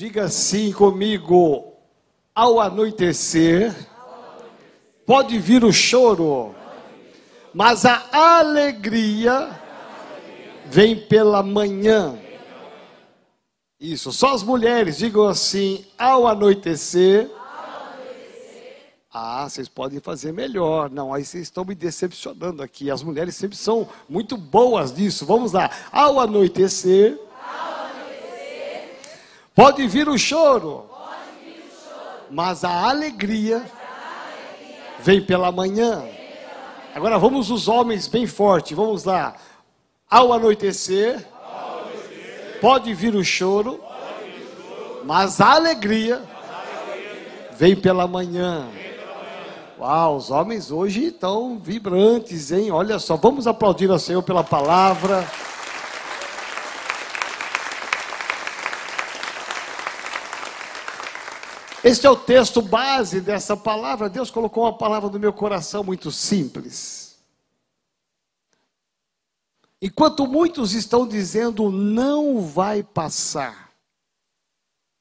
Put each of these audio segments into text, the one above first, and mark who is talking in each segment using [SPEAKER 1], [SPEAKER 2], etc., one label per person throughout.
[SPEAKER 1] Diga assim comigo: ao anoitecer, pode vir o choro, mas a alegria vem pela manhã. Isso, só as mulheres digam assim: ao anoitecer. Ah, vocês podem fazer melhor. Não, aí vocês estão me decepcionando aqui. As mulheres sempre são muito boas nisso. Vamos lá. Ao anoitecer. Pode, vir o choro, vir o choro. Mas a alegria, mas a alegria vem, pela manhã. vem pela manhã. Agora vamos os homens bem forte. Vamos lá. Ao anoitecer. Pode vir o choro, mas a alegria, mas a alegria vem pela manhã. Uau, os homens hoje estão vibrantes, hein? Olha só, vamos aplaudir ao Senhor pela palavra. Este é o texto base dessa palavra. Deus colocou uma palavra no meu coração muito simples. Enquanto muitos estão dizendo não vai passar,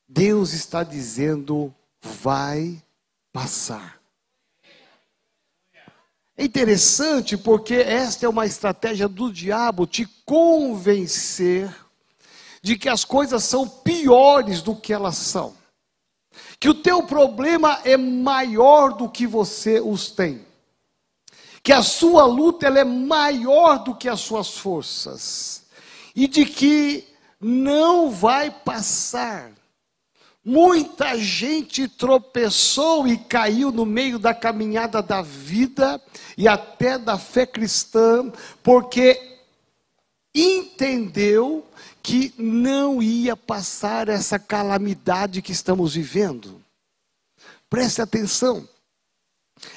[SPEAKER 1] Deus está dizendo vai passar. É interessante porque esta é uma estratégia do diabo te convencer de que as coisas são piores do que elas são. Que o teu problema é maior do que você os tem. Que a sua luta ela é maior do que as suas forças. E de que não vai passar. Muita gente tropeçou e caiu no meio da caminhada da vida e até da fé cristã, porque entendeu que não ia passar essa calamidade que estamos vivendo. Preste atenção.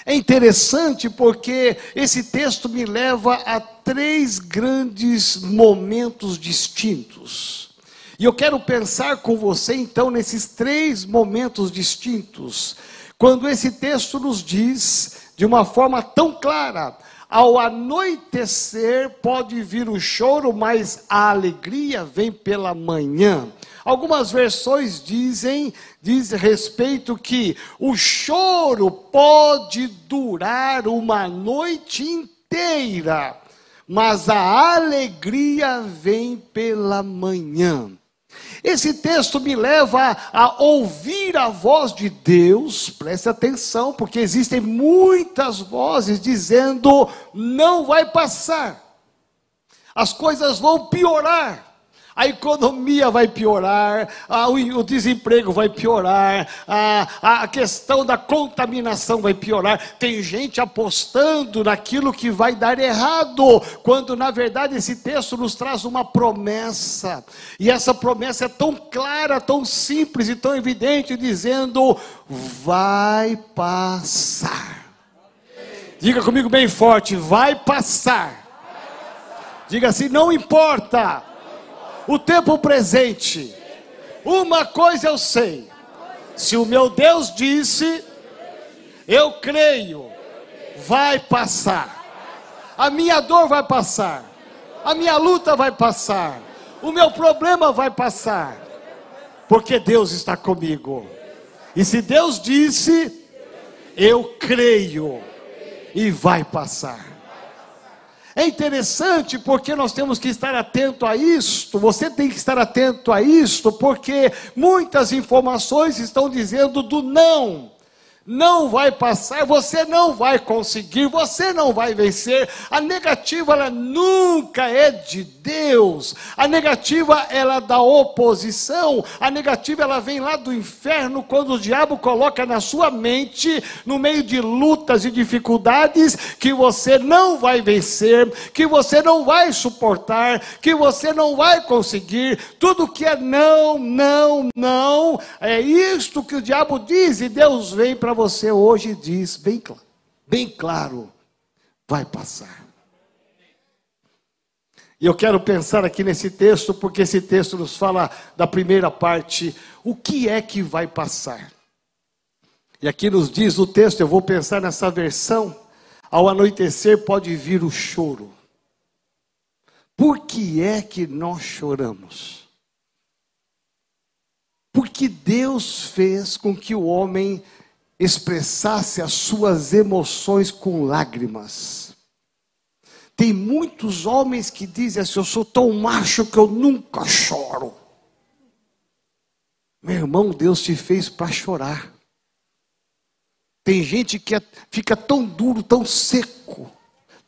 [SPEAKER 1] É interessante porque esse texto me leva a três grandes momentos distintos. E eu quero pensar com você então nesses três momentos distintos. Quando esse texto nos diz, de uma forma tão clara, ao anoitecer pode vir o choro, mas a alegria vem pela manhã. Algumas versões dizem, diz respeito que o choro pode durar uma noite inteira, mas a alegria vem pela manhã. Esse texto me leva a ouvir a voz de Deus, preste atenção, porque existem muitas vozes dizendo: não vai passar, as coisas vão piorar a economia vai piorar, o, desemprego vai piorar, a, a questão da contaminação vai piorar. Tem gente apostando naquilo que vai dar errado, quando na verdade esse texto nos traz uma promessa, e essa promessa é tão clara, tão simples e tão evidente, dizendo: vai passar. Diga comigo bem forte: vai passar. Diga assim: não importa o tempo presente. Uma coisa eu sei: se o meu Deus disse, eu creio, vai passar. A minha dor vai passar, a minha luta vai passar, o meu problema vai passar, porque Deus está comigo. E se Deus disse, eu creio, e vai passar. É interessante porque nós temos que estar atento a isto, você tem que estar atento a isto, porque muitas informações estão dizendo do não não vai passar, você não vai conseguir, você não vai vencer. A negativa ela nunca é de Deus. A negativa ela é da oposição. A negativa ela vem lá do inferno quando o diabo coloca na sua mente, no meio de lutas e dificuldades, que você não vai vencer, que você não vai suportar, que você não vai conseguir. Tudo que é não, não, não, é isto que o diabo diz e Deus vem para para você hoje diz bem, bem claro: vai passar. E eu quero pensar aqui nesse texto, porque esse texto nos fala da primeira parte: o que é que vai passar? E aqui nos diz o texto, eu vou pensar nessa versão: ao anoitecer pode vir o choro. Por que é que nós choramos? Porque Deus fez com que o homem expressasse as suas emoções com lágrimas. Tem muitos homens que dizem assim: Eu sou tão macho que eu nunca choro. Meu irmão, Deus te fez para chorar. Tem gente que é, fica tão duro, tão seco,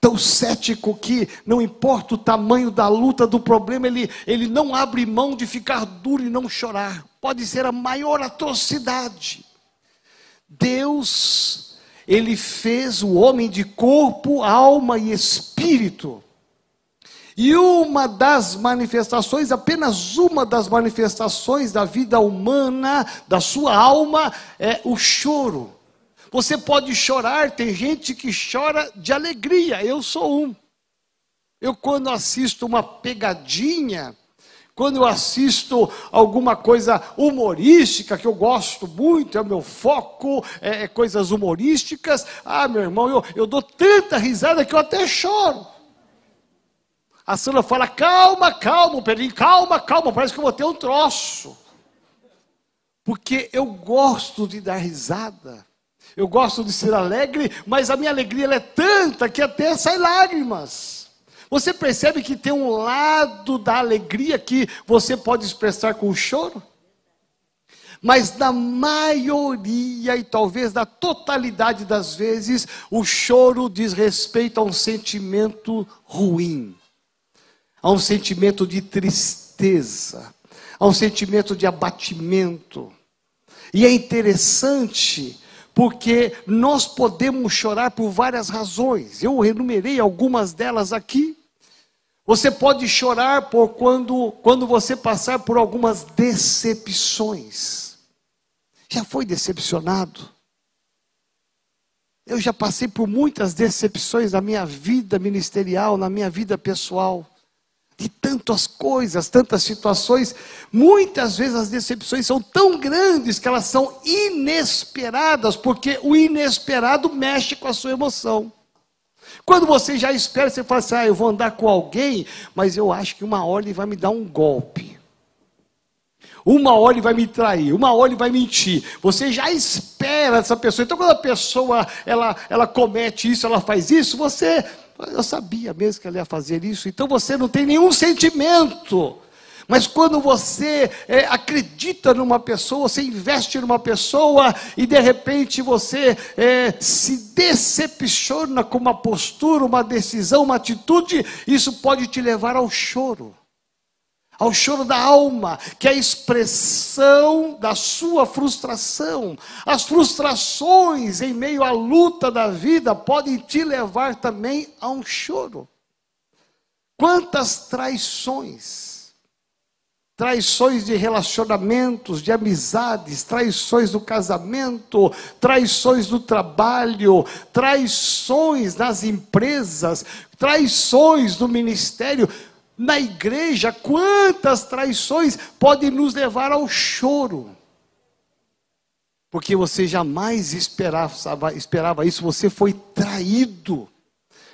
[SPEAKER 1] tão cético que não importa o tamanho da luta, do problema, ele, ele não abre mão de ficar duro e não chorar. Pode ser a maior atrocidade. Deus, ele fez o homem de corpo, alma e espírito. E uma das manifestações, apenas uma das manifestações da vida humana, da sua alma, é o choro. Você pode chorar, tem gente que chora de alegria, eu sou um. Eu, quando assisto uma pegadinha, quando eu assisto alguma coisa humorística, que eu gosto muito, é o meu foco, é, é coisas humorísticas, ah, meu irmão, eu, eu dou tanta risada que eu até choro. A Sandra fala, calma, calma, Pedrinho, calma, calma, parece que eu vou ter um troço. Porque eu gosto de dar risada. Eu gosto de ser alegre, mas a minha alegria é tanta que até sai lágrimas. Você percebe que tem um lado da alegria que você pode expressar com o choro? Mas na maioria e talvez na totalidade das vezes, o choro diz respeito a um sentimento ruim, a um sentimento de tristeza, a um sentimento de abatimento. E é interessante porque nós podemos chorar por várias razões. Eu enumerei algumas delas aqui. Você pode chorar por quando, quando você passar por algumas decepções. Já foi decepcionado? Eu já passei por muitas decepções na minha vida ministerial, na minha vida pessoal de tantas coisas, tantas situações. Muitas vezes as decepções são tão grandes que elas são inesperadas, porque o inesperado mexe com a sua emoção. Quando você já espera, você fala assim: ah, eu vou andar com alguém, mas eu acho que uma hora ele vai me dar um golpe. Uma hora ele vai me trair, uma hora ele vai mentir. Você já espera essa pessoa. Então, quando a pessoa ela, ela comete isso, ela faz isso, você eu sabia mesmo que ela ia fazer isso, então você não tem nenhum sentimento. Mas quando você é, acredita numa pessoa, você investe numa pessoa e de repente você é, se decepciona com uma postura, uma decisão, uma atitude, isso pode te levar ao choro ao choro da alma, que é a expressão da sua frustração. As frustrações em meio à luta da vida podem te levar também a um choro. Quantas traições! Traições de relacionamentos, de amizades, traições do casamento, traições do trabalho, traições nas empresas, traições no ministério na igreja, quantas traições podem nos levar ao choro. Porque você jamais esperava, esperava isso, você foi traído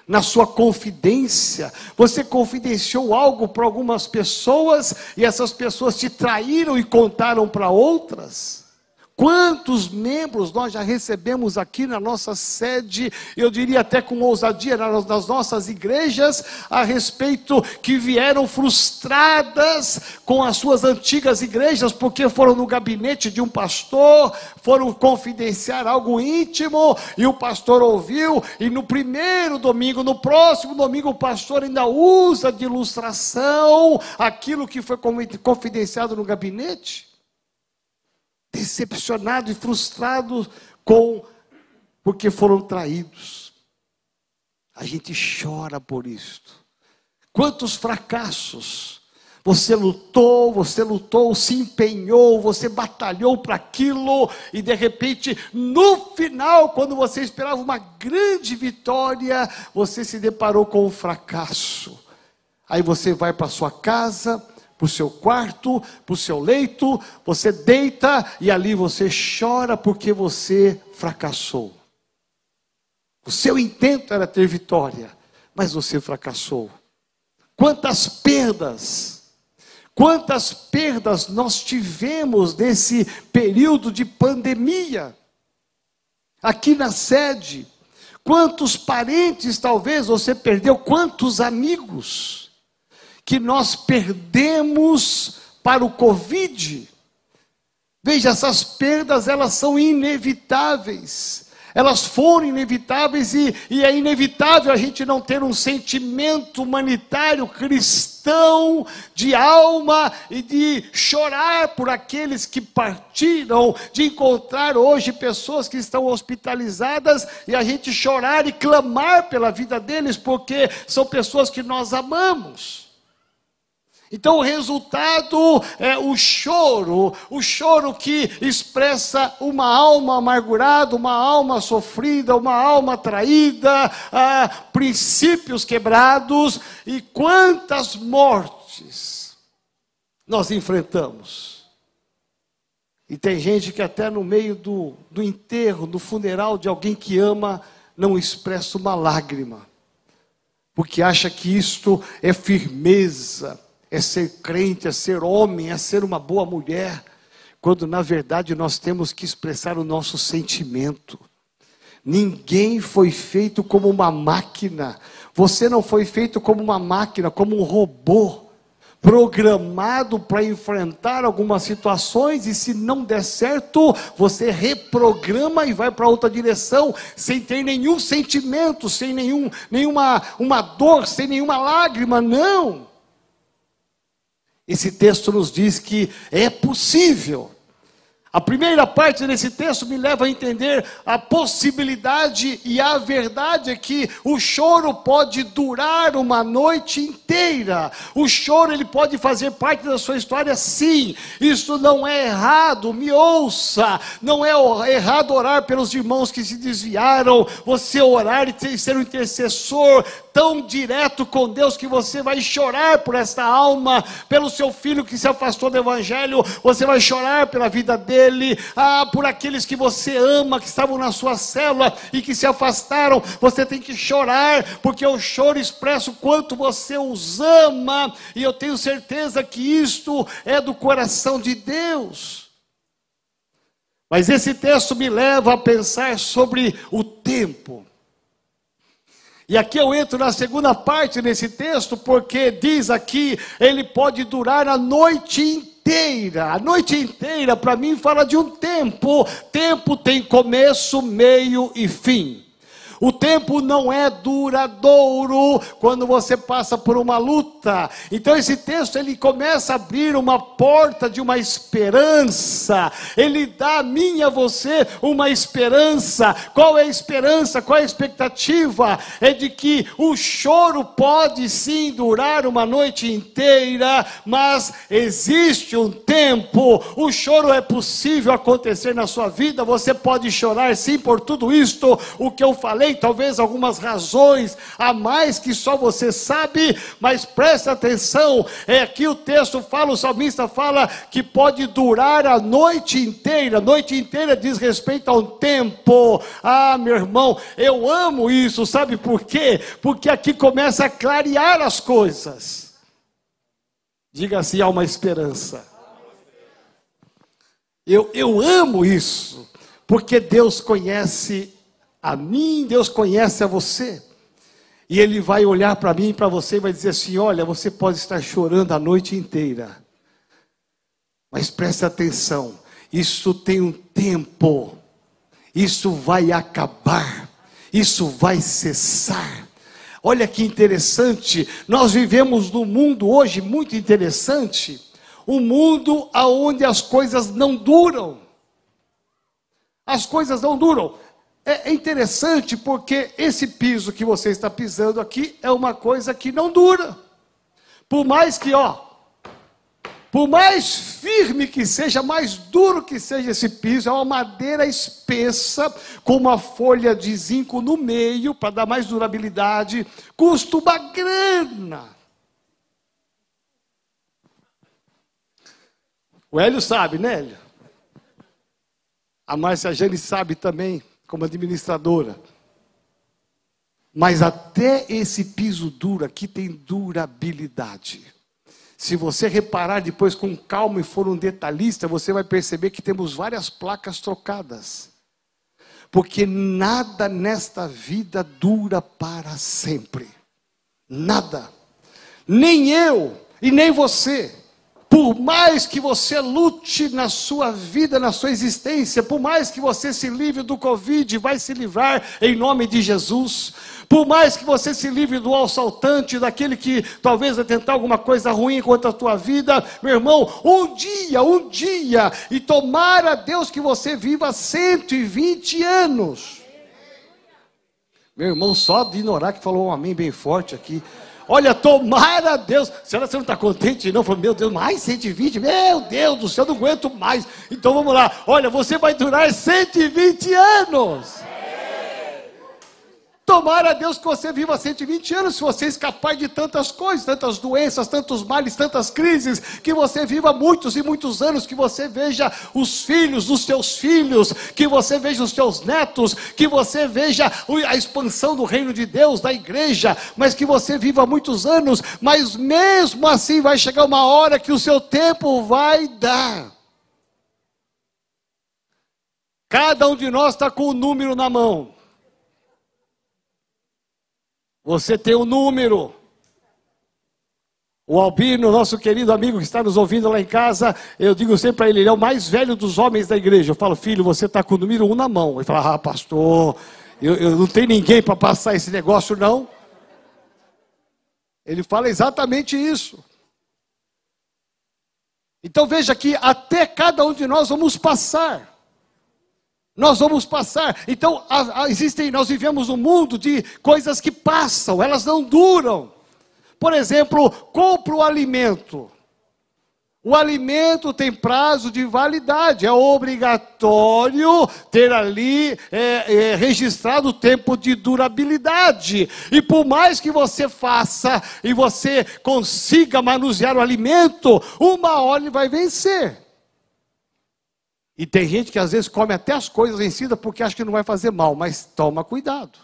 [SPEAKER 1] na sua confidência. Você confidenciou algo para algumas pessoas e essas pessoas te traíram e contaram para outras. Quantos membros nós já recebemos aqui na nossa sede, eu diria até com ousadia, nas nossas igrejas, a respeito que vieram frustradas com as suas antigas igrejas, porque foram no gabinete de um pastor, foram confidenciar algo íntimo, e o pastor ouviu, e no primeiro domingo, no próximo domingo, o pastor ainda usa de ilustração aquilo que foi confidenciado no gabinete decepcionado e frustrado com porque foram traídos. A gente chora por isto. Quantos fracassos você lutou, você lutou, se empenhou, você batalhou para aquilo e de repente, no final, quando você esperava uma grande vitória, você se deparou com um fracasso. Aí você vai para sua casa, para o seu quarto, para o seu leito, você deita e ali você chora porque você fracassou. O seu intento era ter vitória, mas você fracassou. Quantas perdas, Quantas perdas nós tivemos nesse período de pandemia? Aqui na sede, quantos parentes talvez você perdeu, quantos amigos que nós perdemos para o Covid? Veja, essas perdas elas são inevitáveis. Elas foram inevitáveis e, e, é inevitável a gente não ter um sentimento humanitário cristão de alma e de chorar por aqueles que partiram, de encontrar hoje pessoas que estão hospitalizadas e a gente chorar e clamar pela vida deles, porque são pessoas que nós amamos. Então o resultado é o choro, o choro que expressa uma alma amargurada, uma alma sofrida, uma alma traída, ah, princípios quebrados e quantas mortes nós enfrentamos. E tem gente que até no meio do, do enterro, do funeral de alguém que ama, não expressa uma lágrima, porque acha que isto é firmeza é ser crente, é ser homem, é ser uma boa mulher, quando na verdade nós temos que expressar o nosso sentimento. Ninguém foi feito como uma máquina. Você não foi feito como uma máquina, como um robô, programado para enfrentar algumas situações e se não der certo, você reprograma e vai para outra direção, sem ter nenhum sentimento, sem nenhum, nenhuma uma dor, sem nenhuma lágrima, não. Esse texto nos diz que é possível a primeira parte desse texto me leva a entender a possibilidade e a verdade é que o choro pode durar uma noite inteira. O choro ele pode fazer parte da sua história, sim. Isso não é errado, me ouça. Não é errado orar pelos irmãos que se desviaram, você orar e ser um intercessor tão direto com Deus que você vai chorar por esta alma, pelo seu filho que se afastou do evangelho, você vai chorar pela vida dele ah, por aqueles que você ama, que estavam na sua célula e que se afastaram. Você tem que chorar, porque o choro expressa o quanto você os ama, e eu tenho certeza que isto é do coração de Deus. Mas esse texto me leva a pensar sobre o tempo. E aqui eu entro na segunda parte desse texto, porque diz aqui, ele pode durar a noite inteira a noite inteira, para mim fala de um tempo. Tempo tem começo, meio e fim. O tempo não é duradouro quando você passa por uma luta. Então esse texto ele começa a abrir uma porta de uma esperança. Ele dá a mim e a você uma esperança. Qual é a esperança? Qual é a expectativa? É de que o choro pode sim durar uma noite inteira, mas existe um tempo. O choro é possível acontecer na sua vida. Você pode chorar sim por tudo isto o que eu falei tem talvez algumas razões a mais que só você sabe, mas preste atenção, é que o texto fala, o salmista fala que pode durar a noite inteira, a noite inteira diz respeito a um tempo. Ah, meu irmão, eu amo isso, sabe por quê? Porque aqui começa a clarear as coisas. Diga assim, há uma esperança. Eu, eu amo isso, porque Deus conhece a mim, Deus conhece a você. E Ele vai olhar para mim e para você e vai dizer assim: Olha, você pode estar chorando a noite inteira, mas preste atenção, isso tem um tempo, isso vai acabar, isso vai cessar. Olha que interessante, nós vivemos num mundo hoje muito interessante, um mundo onde as coisas não duram. As coisas não duram. É, é interessante porque esse piso que você está pisando aqui é uma coisa que não dura. Por mais que, ó, por mais firme que seja, mais duro que seja esse piso, é uma madeira espessa, com uma folha de zinco no meio, para dar mais durabilidade, custa uma grana. O Hélio sabe, né, Hélio? A Márcia Jane sabe também como administradora. Mas até esse piso duro aqui tem durabilidade. Se você reparar depois com calma e for um detalhista, você vai perceber que temos várias placas trocadas. Porque nada nesta vida dura para sempre. Nada. Nem eu e nem você. Por mais que você lute na sua vida, na sua existência, por mais que você se livre do Covid, vai se livrar em nome de Jesus. Por mais que você se livre do assaltante, daquele que talvez vai tentar alguma coisa ruim contra a tua vida, meu irmão, um dia, um dia, e tomara Deus que você viva 120 anos. Meu irmão, só de ignorar que falou um amém bem forte aqui. Olha, tomara Deus. Será que você não está contente? Não, falou, meu Deus, mais 120? Meu Deus do céu, eu não aguento mais. Então vamos lá. Olha, você vai durar 120 anos. Tomara a Deus que você viva 120 anos, se você escapar de tantas coisas, tantas doenças, tantos males, tantas crises, que você viva muitos e muitos anos, que você veja os filhos dos seus filhos, que você veja os seus netos, que você veja a expansão do reino de Deus, da igreja, mas que você viva muitos anos, mas mesmo assim vai chegar uma hora que o seu tempo vai dar. Cada um de nós está com o um número na mão. Você tem um número. O Albino, nosso querido amigo que está nos ouvindo lá em casa, eu digo sempre para ele, ele é o mais velho dos homens da igreja. Eu falo, filho, você está com o número um na mão. Ele fala, ah, pastor, eu, eu não tenho ninguém para passar esse negócio, não. Ele fala exatamente isso. Então veja que até cada um de nós vamos passar. Nós vamos passar. Então, a, a, existem, nós vivemos um mundo de coisas que passam, elas não duram. Por exemplo, compra o alimento. O alimento tem prazo de validade, é obrigatório ter ali é, é, registrado o tempo de durabilidade. E por mais que você faça e você consiga manusear o alimento, uma hora ele vai vencer. E tem gente que às vezes come até as coisas vencidas porque acha que não vai fazer mal, mas toma cuidado.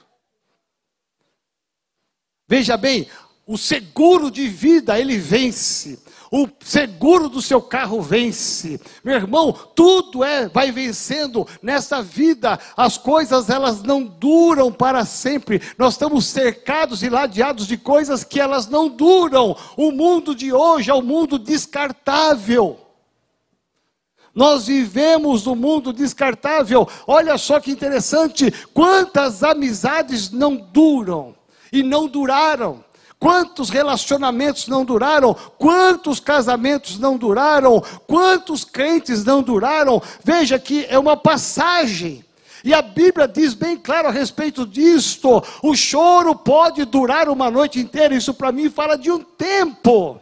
[SPEAKER 1] Veja bem, o seguro de vida ele vence. O seguro do seu carro vence. Meu irmão, tudo é vai vencendo nessa vida. As coisas elas não duram para sempre. Nós estamos cercados e ladeados de coisas que elas não duram. O mundo de hoje é um mundo descartável. Nós vivemos no mundo descartável. Olha só que interessante, quantas amizades não duram e não duraram. Quantos relacionamentos não duraram? Quantos casamentos não duraram? Quantos crentes não duraram? Veja que é uma passagem. E a Bíblia diz bem claro a respeito disto: o choro pode durar uma noite inteira. Isso para mim fala de um tempo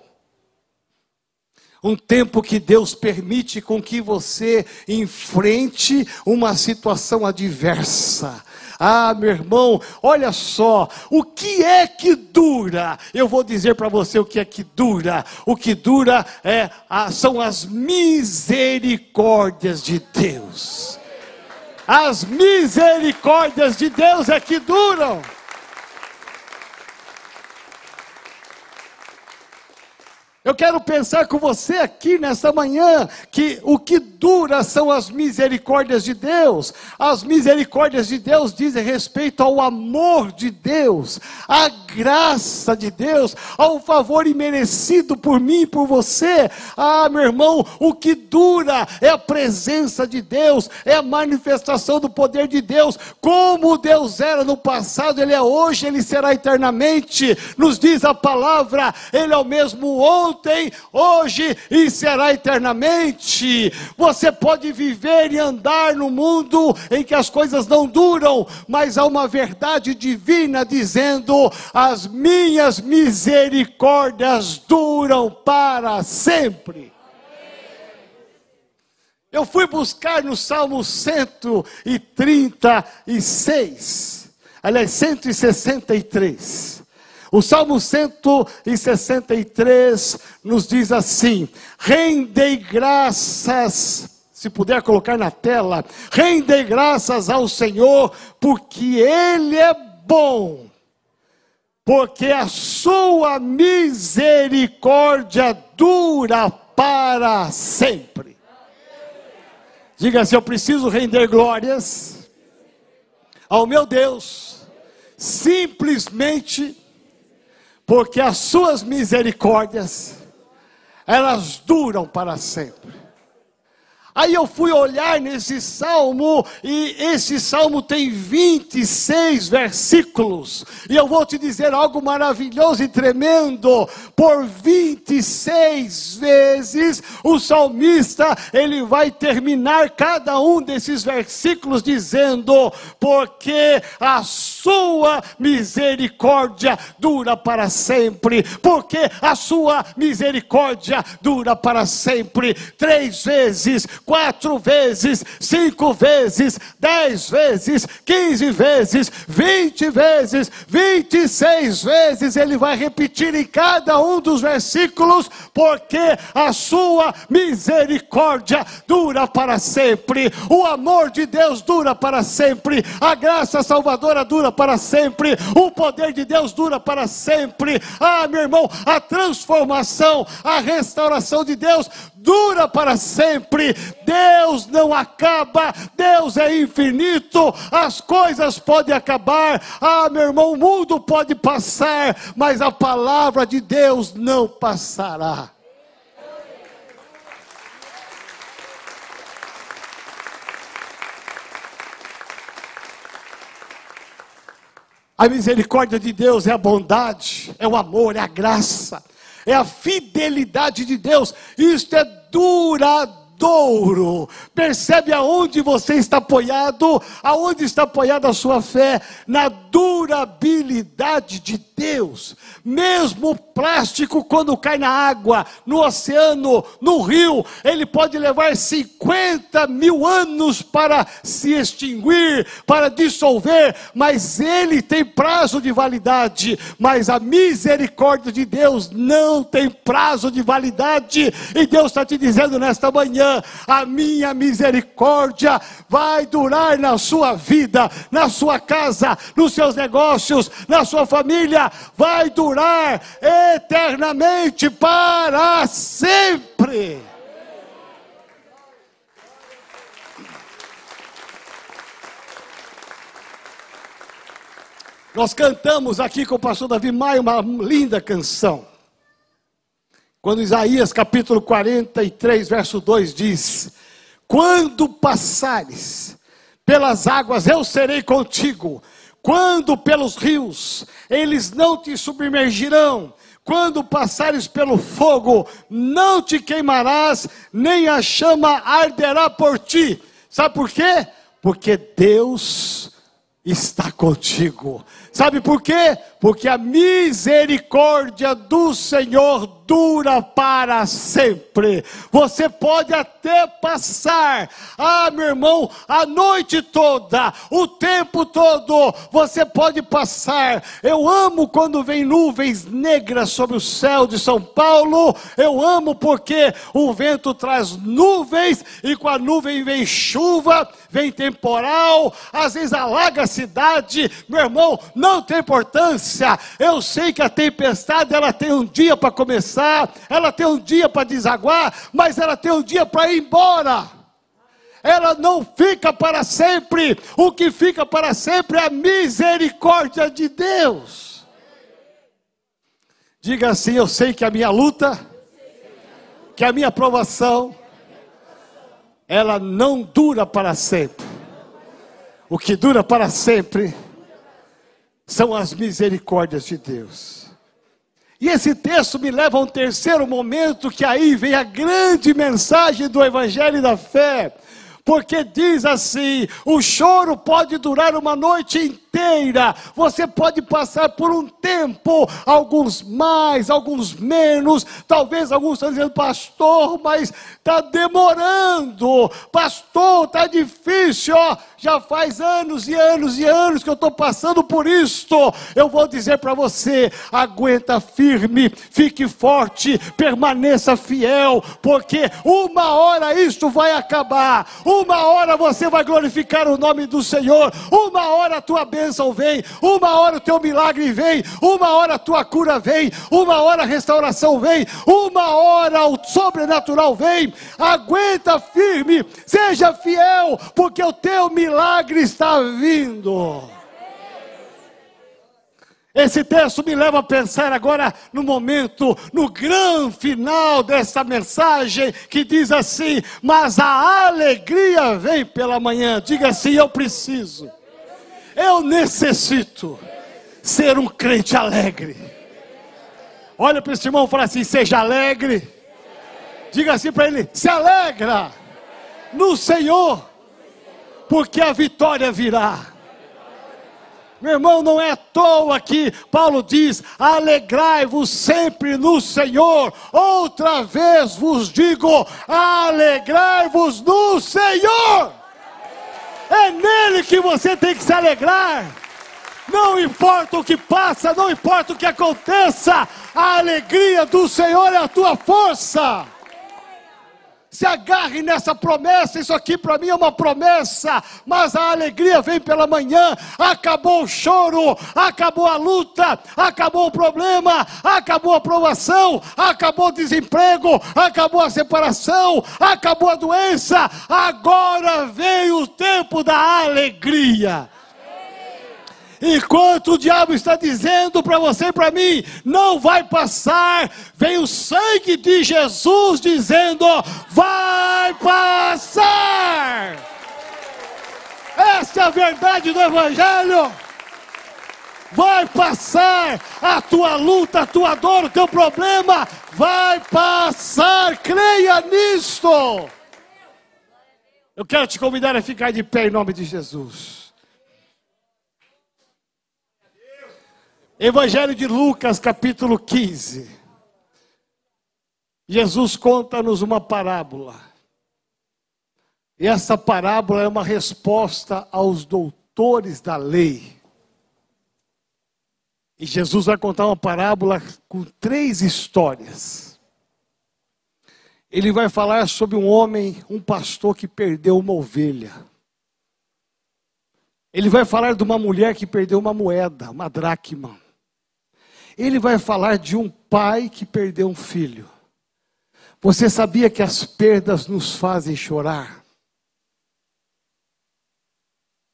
[SPEAKER 1] um tempo que Deus permite com que você enfrente uma situação adversa. Ah, meu irmão, olha só, o que é que dura? Eu vou dizer para você o que é que dura. O que dura é, são as misericórdias de Deus. As misericórdias de Deus é que duram. Eu quero pensar com você aqui nesta manhã que o que dura são as misericórdias de Deus. As misericórdias de Deus dizem respeito ao amor de Deus, à graça de Deus, ao favor imerecido por mim e por você. Ah, meu irmão, o que dura é a presença de Deus, é a manifestação do poder de Deus. Como Deus era no passado, Ele é hoje, Ele será eternamente. Nos diz a palavra, Ele é o mesmo ontem hoje e será eternamente. Você pode viver e andar no mundo em que as coisas não duram, mas há uma verdade divina dizendo: as minhas misericórdias duram para sempre. Eu fui buscar no Salmo 136, aliás, 163. O Salmo 163 nos diz assim: rendei graças, se puder colocar na tela, rendei graças ao Senhor, porque Ele é bom. Porque a sua misericórdia dura para sempre. Diga assim: eu preciso render glórias ao meu Deus, simplesmente porque as suas misericórdias, elas duram para sempre. Aí eu fui olhar nesse salmo, e esse salmo tem 26 versículos, e eu vou te dizer algo maravilhoso e tremendo: por 26 vezes o salmista ele vai terminar cada um desses versículos dizendo: porque a sua misericórdia dura para sempre, porque a sua misericórdia dura para sempre. Três vezes quatro vezes, cinco vezes, dez vezes, quinze vezes, vinte vezes, vinte e seis vezes, ele vai repetir em cada um dos versículos, porque a sua misericórdia dura para sempre, o amor de Deus dura para sempre, a graça salvadora dura para sempre, o poder de Deus dura para sempre. Ah, meu irmão, a transformação, a restauração de Deus dura para sempre. Deus não acaba, Deus é infinito. As coisas podem acabar. Ah, meu irmão, o mundo pode passar, mas a palavra de Deus não passará. A misericórdia de Deus é a bondade, é o amor, é a graça é a fidelidade de Deus. Isto é duradouro. Percebe aonde você está apoiado? Aonde está apoiada a sua fé? Na durabilidade de Deus. Mesmo o plástico, quando cai na água, no oceano, no rio, ele pode levar 50 mil anos para se extinguir, para dissolver, mas ele tem prazo de validade. Mas a misericórdia de Deus não tem prazo de validade. E Deus está te dizendo nesta manhã: a minha misericórdia vai durar na sua vida, na sua casa, nos seus negócios, na sua família vai durar eternamente para sempre. Nós cantamos aqui com o pastor Davi Maia uma linda canção. Quando Isaías capítulo 43, verso 2 diz: Quando passares pelas águas, eu serei contigo quando pelos rios, eles não te submergirão. Quando passares pelo fogo, não te queimarás, nem a chama arderá por ti. Sabe por quê? Porque Deus está contigo. Sabe por quê? Porque a misericórdia do Senhor dura para sempre. Você pode até passar, ah, meu irmão, a noite toda, o tempo todo, você pode passar. Eu amo quando vem nuvens negras sobre o céu de São Paulo. Eu amo porque o vento traz nuvens e com a nuvem vem chuva, vem temporal, às vezes alaga a cidade. Meu irmão, não tem importância. Eu sei que a tempestade ela tem um dia para começar, ela tem um dia para desaguar, mas ela tem um dia para ir embora. Ela não fica para sempre. O que fica para sempre é a misericórdia de Deus. Diga assim: Eu sei que a minha luta, que a minha provação, ela não dura para sempre. O que dura para sempre são as misericórdias de Deus. E esse texto me leva a um terceiro momento, que aí vem a grande mensagem do Evangelho da Fé. Porque diz assim: o choro pode durar uma noite inteira, você pode passar por um tempo, alguns mais, alguns menos, talvez alguns estão dizendo, pastor, mas está demorando, pastor, está difícil, ó. Já faz anos e anos e anos que eu estou passando por isto. Eu vou dizer para você: aguenta firme, fique forte, permaneça fiel, porque uma hora isto vai acabar, uma hora você vai glorificar o nome do Senhor, uma hora a tua bênção bênção vem, uma hora o teu milagre vem, uma hora a tua cura vem, uma hora a restauração vem, uma hora o sobrenatural vem. Aguenta firme, seja fiel, porque o teu milagre está vindo. Esse texto me leva a pensar agora no momento, no grande final dessa mensagem, que diz assim: Mas a alegria vem pela manhã. Diga assim: Eu preciso, eu necessito ser um crente alegre. Olha para esse irmão e fala assim: Seja alegre. Diga assim para ele: Se alegra no Senhor, porque a vitória virá. Meu irmão, não é à toa que Paulo diz: alegrai-vos sempre no Senhor. Outra vez vos digo: alegrai-vos no Senhor. É nele que você tem que se alegrar. Não importa o que passa, não importa o que aconteça, a alegria do Senhor é a tua força se agarre nessa promessa. Isso aqui para mim é uma promessa, mas a alegria vem pela manhã. Acabou o choro, acabou a luta, acabou o problema, acabou a provação, acabou o desemprego, acabou a separação, acabou a doença. Agora veio o tempo da alegria. Enquanto o diabo está dizendo para você e para mim, não vai passar, vem o sangue de Jesus dizendo, vai passar. Essa é a verdade do Evangelho. Vai passar a tua luta, a tua dor, o teu problema, vai passar, creia nisto. Eu quero te convidar a ficar de pé em nome de Jesus. Evangelho de Lucas, capítulo 15. Jesus conta-nos uma parábola. E essa parábola é uma resposta aos doutores da lei. E Jesus vai contar uma parábola com três histórias. Ele vai falar sobre um homem, um pastor que perdeu uma ovelha. Ele vai falar de uma mulher que perdeu uma moeda, uma dracma. Ele vai falar de um pai que perdeu um filho. Você sabia que as perdas nos fazem chorar?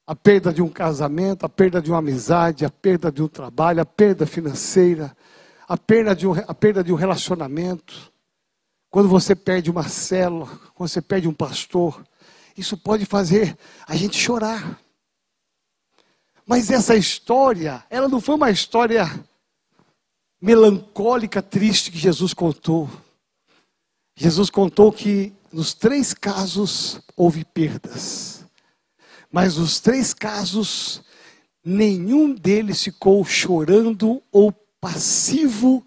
[SPEAKER 1] A perda de um casamento, a perda de uma amizade, a perda de um trabalho, a perda financeira, a perda de um, a perda de um relacionamento. Quando você perde uma célula, quando você perde um pastor, isso pode fazer a gente chorar. Mas essa história, ela não foi uma história melancólica, triste que Jesus contou. Jesus contou que nos três casos houve perdas, mas nos três casos, nenhum deles ficou chorando ou passivo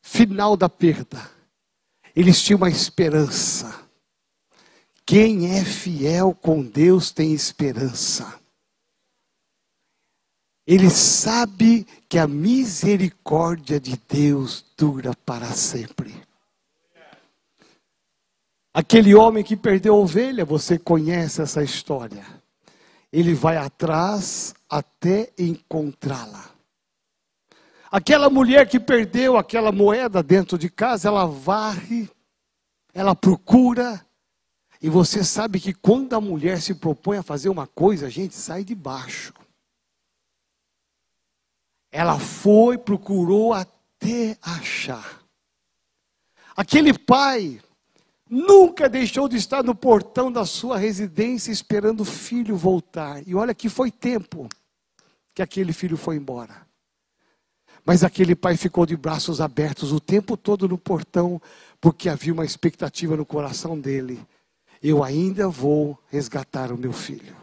[SPEAKER 1] final da perda. Eles tinham uma esperança. Quem é fiel com Deus tem esperança. Ele sabe que a misericórdia de Deus dura para sempre. Aquele homem que perdeu a ovelha, você conhece essa história. Ele vai atrás até encontrá-la. Aquela mulher que perdeu aquela moeda dentro de casa, ela varre, ela procura, e você sabe que quando a mulher se propõe a fazer uma coisa, a gente sai de baixo. Ela foi, procurou até achar. Aquele pai nunca deixou de estar no portão da sua residência esperando o filho voltar. E olha que foi tempo que aquele filho foi embora. Mas aquele pai ficou de braços abertos o tempo todo no portão, porque havia uma expectativa no coração dele. Eu ainda vou resgatar o meu filho.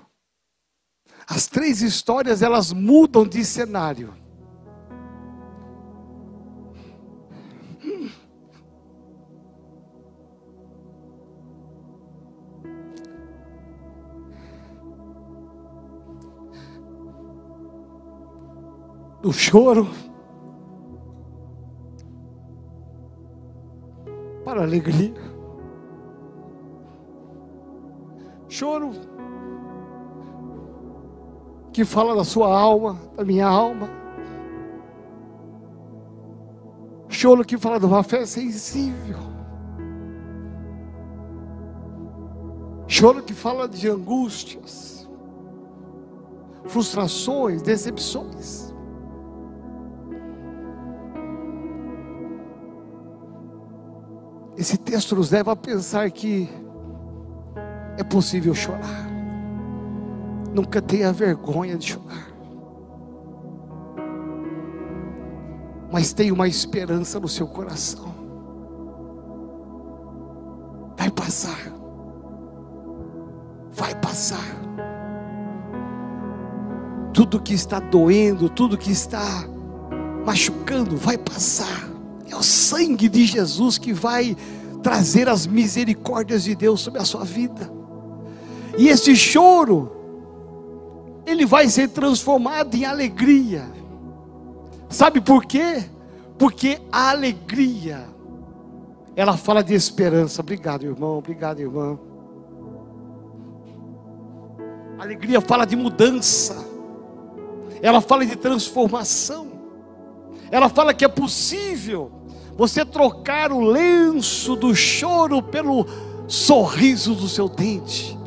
[SPEAKER 1] As três histórias elas mudam de cenário. Do choro para alegria. Choro que fala da sua alma, da minha alma. Choro que fala de uma fé sensível. Choro que fala de angústias, frustrações, decepções. Esse texto nos leva a pensar que é possível chorar. Nunca tenha vergonha de chorar. Mas tenha uma esperança no seu coração. Vai passar. Vai passar. Tudo que está doendo, tudo que está machucando, vai passar. É o sangue de Jesus que vai trazer as misericórdias de Deus sobre a sua vida. E esse choro, ele vai ser transformado em alegria. Sabe por quê? Porque a alegria, ela fala de esperança. Obrigado, irmão. Obrigado, irmã. A alegria fala de mudança. Ela fala de transformação. Ela fala que é possível você trocar o lenço do choro pelo sorriso do seu dente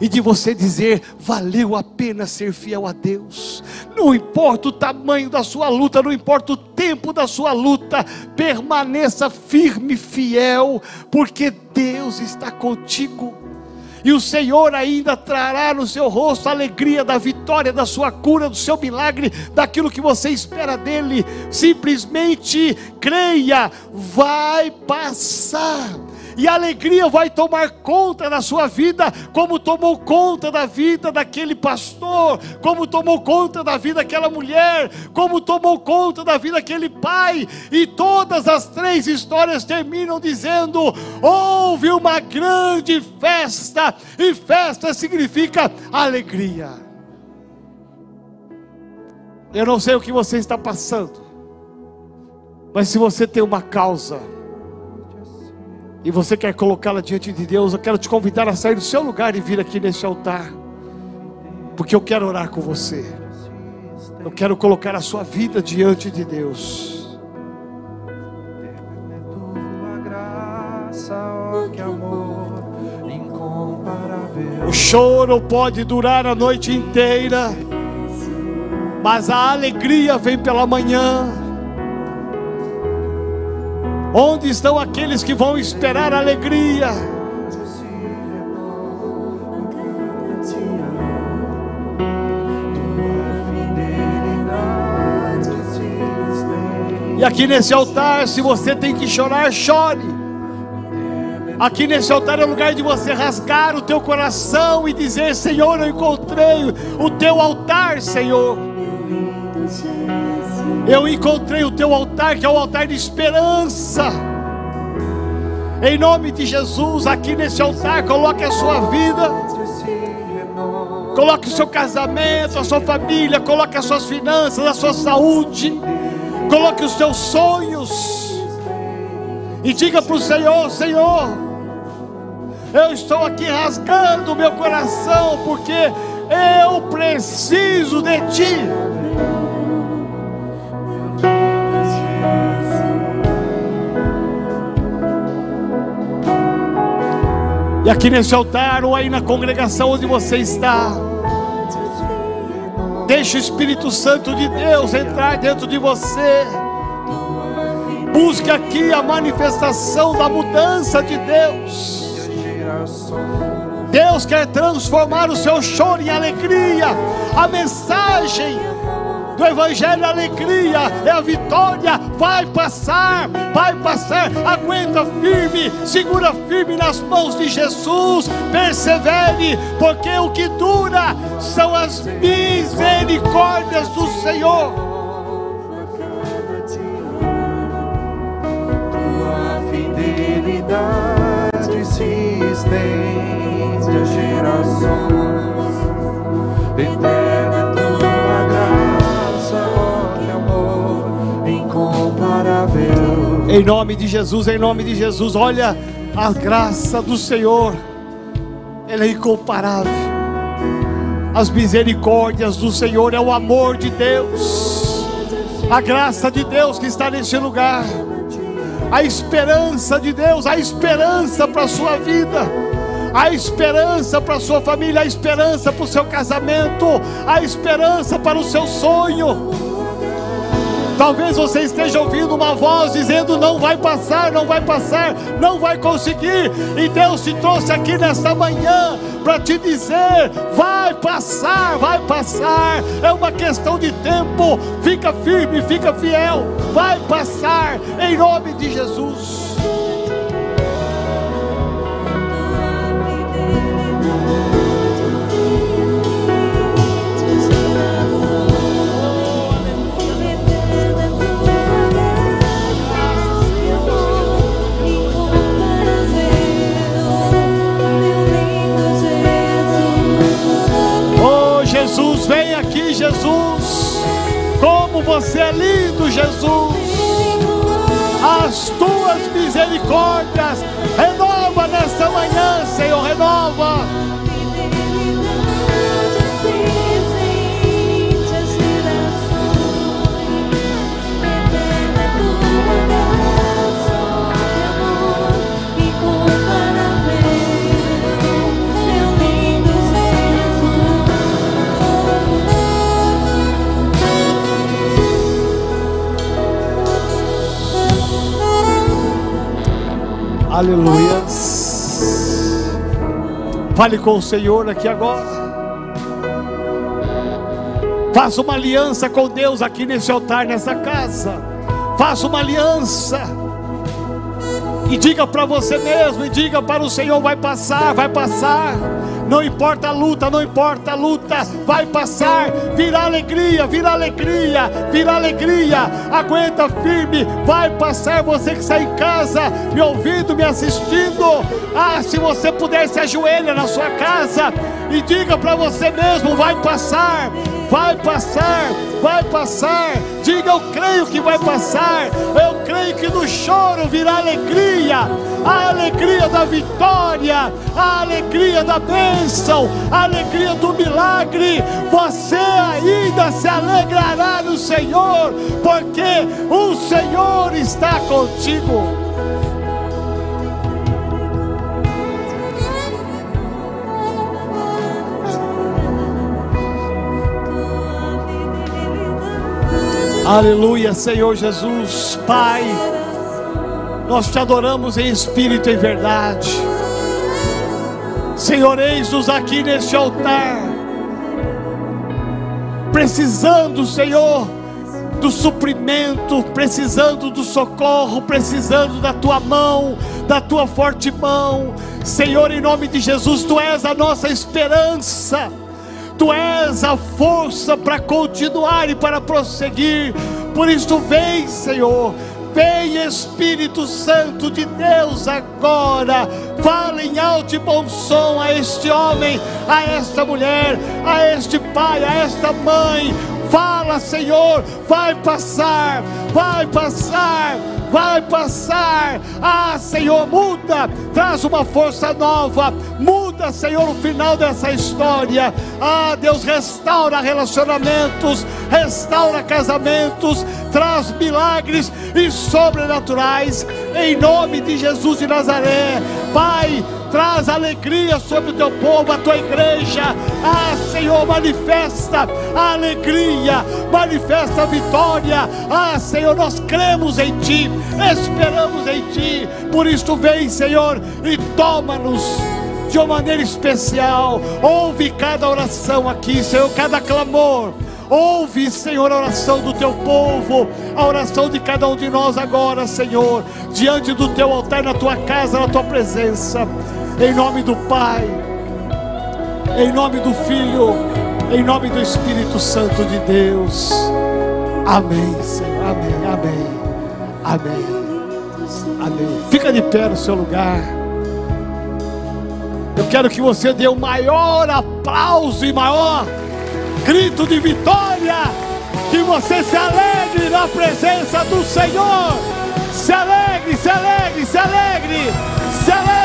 [SPEAKER 1] e de você dizer: valeu a pena ser fiel a Deus. Não importa o tamanho da sua luta, não importa o tempo da sua luta, permaneça firme, fiel, porque Deus está contigo. E o Senhor ainda trará no seu rosto a alegria da vitória, da sua cura, do seu milagre, daquilo que você espera dele. Simplesmente creia, vai passar e a alegria vai tomar conta da sua vida, como tomou conta da vida daquele pastor, como tomou conta da vida daquela mulher, como tomou conta da vida daquele pai, e todas as três histórias terminam dizendo: houve uma grande festa, e festa significa alegria. Eu não sei o que você está passando, mas se você tem uma causa, e você quer colocá-la diante de Deus, eu quero te convidar a sair do seu lugar e vir aqui nesse altar, porque eu quero orar com você. Eu quero colocar a sua vida diante de Deus. O choro pode durar a noite inteira, mas a alegria vem pela manhã. Onde estão aqueles que vão esperar alegria? E aqui nesse altar, se você tem que chorar, chore. Aqui nesse altar é o lugar de você rasgar o teu coração e dizer: Senhor, eu encontrei o teu altar, Senhor. Eu encontrei o teu altar, que é o altar de esperança. Em nome de Jesus, aqui nesse altar, coloque a sua vida. Coloque o seu casamento, a sua família, coloque as suas finanças, a sua saúde. Coloque os seus sonhos. E diga para o Senhor: Senhor, eu estou aqui rasgando o meu coração, porque eu preciso de Ti. E aqui nesse altar, ou aí na congregação onde você está, deixe o Espírito Santo de Deus entrar dentro de você. Busque aqui a manifestação da mudança de Deus. Deus quer transformar o seu choro em alegria. A mensagem do Evangelho, a alegria é a vitória. Vai passar, vai passar. Aguenta firme, segura firme nas mãos de Jesus. Persevere, porque o que dura são as misericórdias do Senhor. Em nome de Jesus, em nome de Jesus, olha a graça do Senhor, ela é incomparável. As misericórdias do Senhor é o amor de Deus, a graça de Deus que está neste lugar, a esperança de Deus, a esperança para a sua vida. A esperança para a sua família, a esperança para o seu casamento, a esperança para o seu sonho. Talvez você esteja ouvindo uma voz dizendo: não vai passar, não vai passar, não vai conseguir. E Deus te trouxe aqui nesta manhã para te dizer: vai passar, vai passar. É uma questão de tempo. Fica firme, fica fiel. Vai passar em nome de Jesus. Aqui, Jesus. Como você é lindo, Jesus. As tuas misericórdias renova nesta manhã, Senhor, renova. Fale com o Senhor aqui agora. Faça uma aliança com Deus aqui nesse altar, nessa casa. Faça uma aliança. E diga para você mesmo, e diga para o Senhor: vai passar, vai passar. Não importa a luta, não importa a luta, vai passar. Virá alegria, virá alegria, virá alegria. Aguenta firme, vai passar. Você que está em casa, me ouvindo, me assistindo. Ah, se você puder, se ajoelha na sua casa e diga para você mesmo: vai passar, vai passar, vai passar. Diga: eu creio que vai passar. Eu creio que no choro virá alegria a alegria da vitória, a alegria da bênção, a alegria do milagre. Você ainda se alegrará no Senhor, porque o Senhor está contigo. Aleluia, Senhor Jesus, Pai. Nós te adoramos em espírito e verdade. Senhor, eis-nos aqui neste altar, precisando, Senhor, do suprimento, precisando do socorro, precisando da tua mão, da tua forte mão. Senhor, em nome de Jesus, tu és a nossa esperança. Tu és a força para continuar e para prosseguir. Por isso, vem, Senhor, Vem Espírito Santo de Deus agora, fala em alto e bom som a este homem, a esta mulher, a este pai, a esta mãe. Fala, Senhor, vai passar, vai passar vai passar. Ah, Senhor, muda, traz uma força nova, muda, Senhor, o final dessa história. Ah, Deus, restaura relacionamentos, restaura casamentos, traz milagres e sobrenaturais, em nome de Jesus de Nazaré. Pai, traz alegria sobre o teu povo, a tua igreja. Ah, Senhor, manifesta a alegria, manifesta a vitória. Ah, Senhor, nós cremos em Ti, esperamos em Ti. Por isso, vem, Senhor, e toma-nos de uma maneira especial. Ouve cada oração aqui, Senhor, cada clamor. Ouve, Senhor, a oração do teu povo, a oração de cada um de nós agora, Senhor, diante do teu altar, na tua casa, na tua presença. Em nome do Pai, em nome do Filho, em nome do Espírito Santo de Deus. Amém, Senhor. Amém, amém, amém, amém. Fica de pé no seu lugar. Eu quero que você dê o maior aplauso e maior grito de vitória, que você se alegre na presença do Senhor. Se alegre, se alegre, se alegre, se alegre.